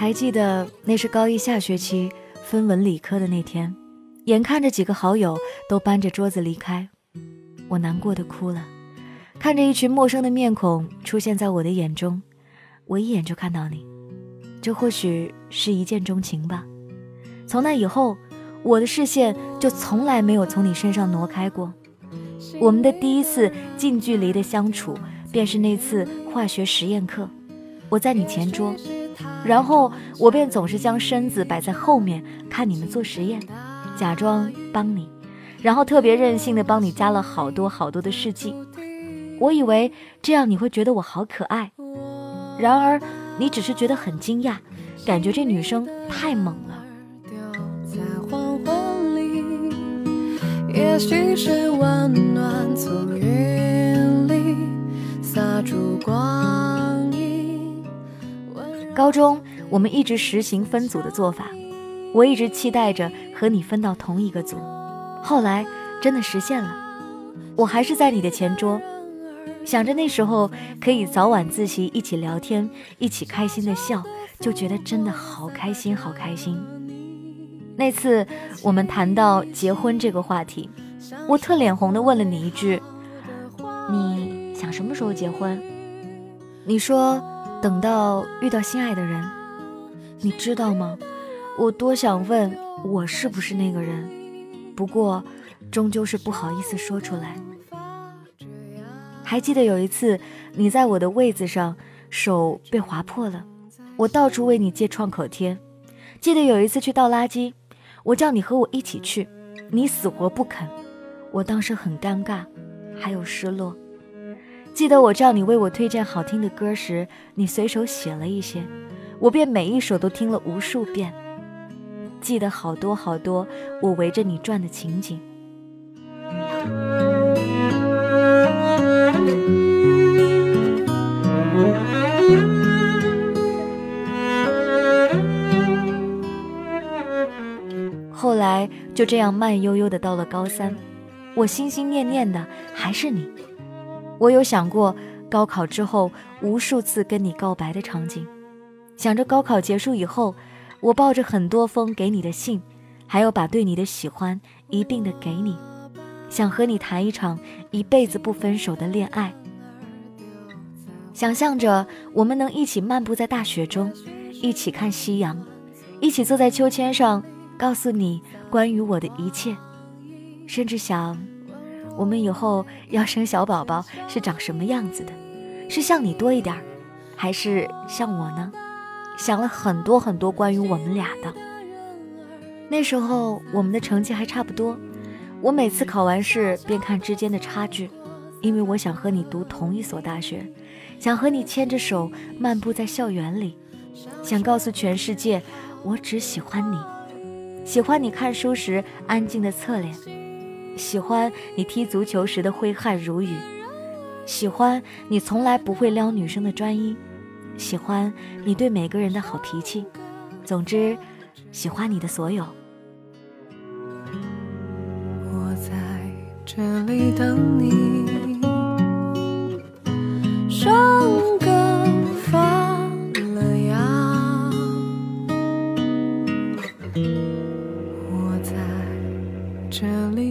还记得那是高一下学期分文理科的那天，眼看着几个好友都搬着桌子离开，我难过的哭了。看着一群陌生的面孔出现在我的眼中，我一眼就看到你，这或许是一见钟情吧。从那以后，我的视线就从来没有从你身上挪开过。我们的第一次近距离的相处，便是那次化学实验课，我在你前桌。然后我便总是将身子摆在后面看你们做实验，假装帮你，然后特别任性的帮你加了好多好多的试剂。我以为这样你会觉得我好可爱，然而你只是觉得很惊讶，感觉这女生太猛了。也许是温暖从云里洒出光。高中，我们一直实行分组的做法，我一直期待着和你分到同一个组。后来真的实现了，我还是在你的前桌，想着那时候可以早晚自习一起聊天，一起开心的笑，就觉得真的好开心，好开心。那次我们谈到结婚这个话题，我特脸红的问了你一句：“你想什么时候结婚？”你说。等到遇到心爱的人，你知道吗？我多想问我是不是那个人，不过终究是不好意思说出来。还记得有一次你在我的位子上手被划破了，我到处为你借创口贴。记得有一次去倒垃圾，我叫你和我一起去，你死活不肯，我当时很尴尬，还有失落。记得我叫你为我推荐好听的歌时，你随手写了一些，我便每一首都听了无数遍。记得好多好多我围着你转的情景。后来就这样慢悠悠的到了高三，我心心念念的还是你。我有想过高考之后无数次跟你告白的场景，想着高考结束以后，我抱着很多封给你的信，还有把对你的喜欢一并的给你，想和你谈一场一辈子不分手的恋爱。想象着我们能一起漫步在大雪中，一起看夕阳，一起坐在秋千上，告诉你关于我的一切，甚至想。我们以后要生小宝宝是长什么样子的？是像你多一点，还是像我呢？想了很多很多关于我们俩的。那时候我们的成绩还差不多，我每次考完试便看之间的差距，因为我想和你读同一所大学，想和你牵着手漫步在校园里，想告诉全世界我只喜欢你，喜欢你看书时安静的侧脸。喜欢你踢足球时的挥汗如雨，喜欢你从来不会撩女生的专一，喜欢你对每个人的好脾气，总之，喜欢你的所有。我在这里等你。双歌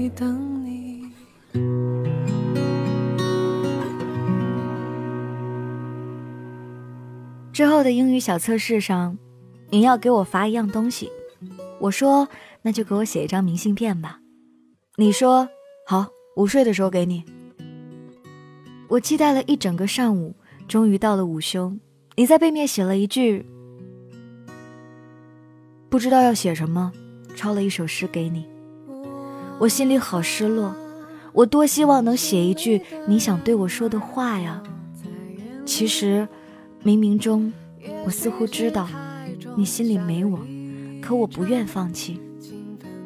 等你。之后的英语小测试上，你要给我发一样东西，我说那就给我写一张明信片吧。你说好，午睡的时候给你。我期待了一整个上午，终于到了午休，你在背面写了一句，不知道要写什么，抄了一首诗给你。我心里好失落，我多希望能写一句你想对我说的话呀。其实。冥冥中，我似乎知道你心里没我，可我不愿放弃。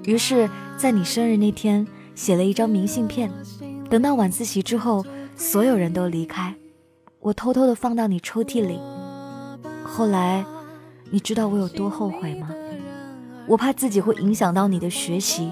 于是，在你生日那天，写了一张明信片。等到晚自习之后，所有人都离开，我偷偷的放到你抽屉里。后来，你知道我有多后悔吗？我怕自己会影响到你的学习，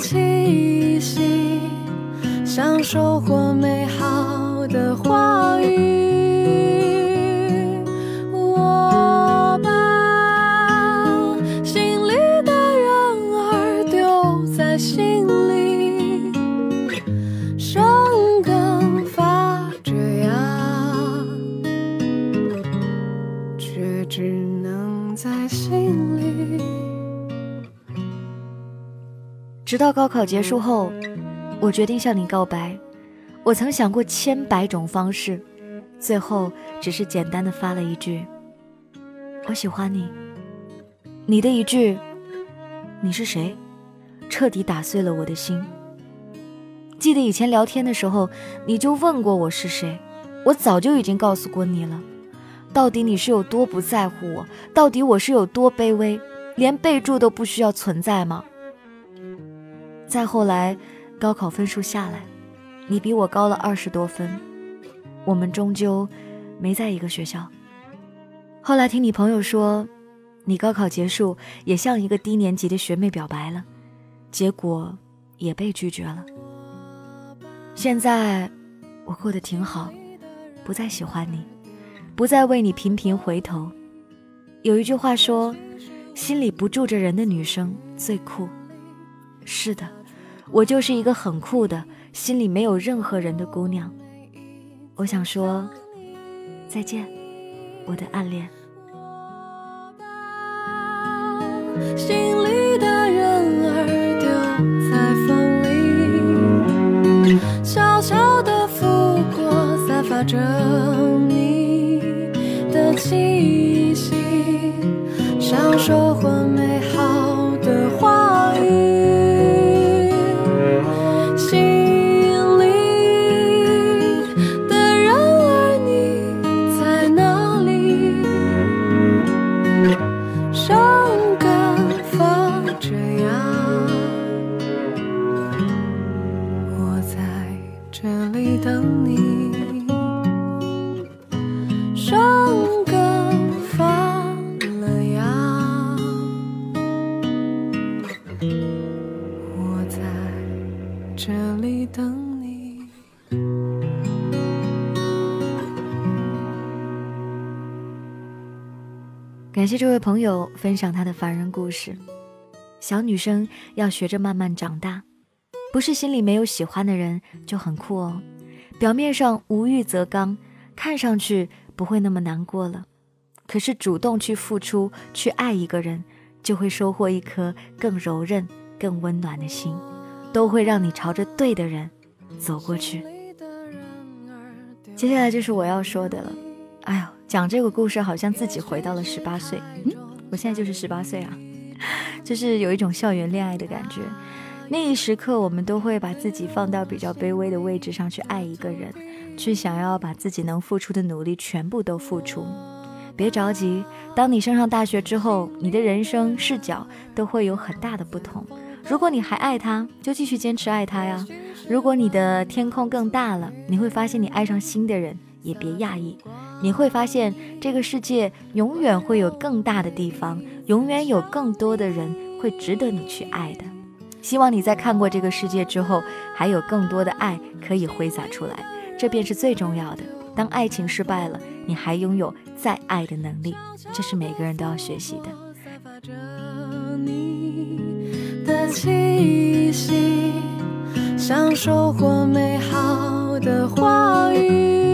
气息，像收获美好的话语。直到高考结束后，我决定向你告白。我曾想过千百种方式，最后只是简单的发了一句：“我喜欢你。”你的一句“你是谁”，彻底打碎了我的心。记得以前聊天的时候，你就问过我是谁，我早就已经告诉过你了。到底你是有多不在乎我？到底我是有多卑微，连备注都不需要存在吗？再后来，高考分数下来，你比我高了二十多分，我们终究没在一个学校。后来听你朋友说，你高考结束也向一个低年级的学妹表白了，结果也被拒绝了。现在我过得挺好，不再喜欢你，不再为你频频回头。有一句话说，心里不住着人的女生最酷。是的，我就是一个很酷的，心里没有任何人的姑娘。我想说，再见，我的暗恋。心里的人儿丢在风里，悄悄的拂过，散发着你的气息，像收获美感谢这位朋友分享他的凡人故事。小女生要学着慢慢长大，不是心里没有喜欢的人就很酷哦。表面上无欲则刚，看上去不会那么难过了。可是主动去付出，去爱一个人，就会收获一颗更柔韧、更温暖的心，都会让你朝着对的人走过去。接下来就是我要说的了。哎呦，讲这个故事好像自己回到了十八岁。嗯，我现在就是十八岁啊，就是有一种校园恋爱的感觉。那一时刻，我们都会把自己放到比较卑微的位置上去爱一个人，去想要把自己能付出的努力全部都付出。别着急，当你升上大学之后，你的人生视角都会有很大的不同。如果你还爱他，就继续坚持爱他呀。如果你的天空更大了，你会发现你爱上新的人，也别讶异。你会发现这个世界永远会有更大的地方，永远有更多的人会值得你去爱的。希望你在看过这个世界之后，还有更多的爱可以挥洒出来，这便是最重要的。当爱情失败了，你还拥有再爱的能力，这是每个人都要学习的。的气息，像收获美好的花语。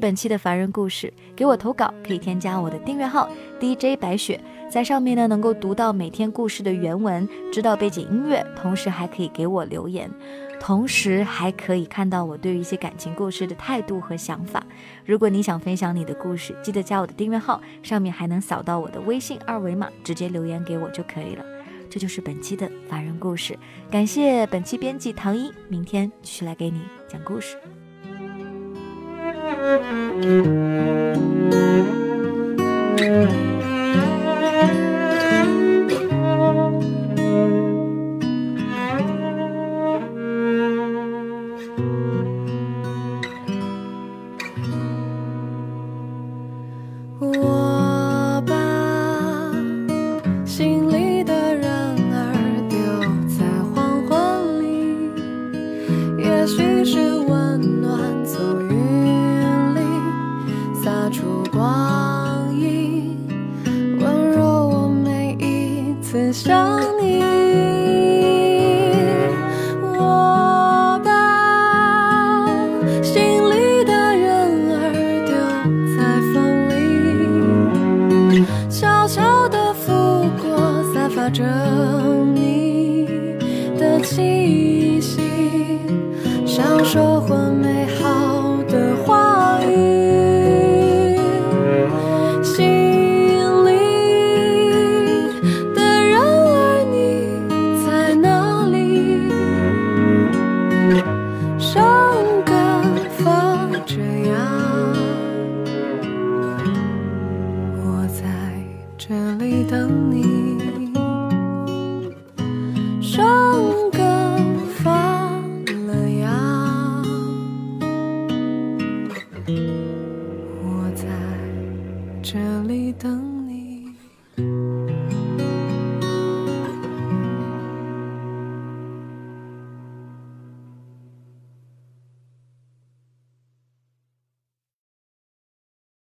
本期的凡人故事。给我投稿可以添加我的订阅号 DJ 白雪，在上面呢能够读到每天故事的原文，知道背景音乐，同时还可以给我留言。同时还可以看到我对于一些感情故事的态度和想法。如果你想分享你的故事，记得加我的订阅号，上面还能扫到我的微信二维码，直接留言给我就可以了。这就是本期的凡人故事，感谢本期编辑唐一，明天继续来给你讲故事。我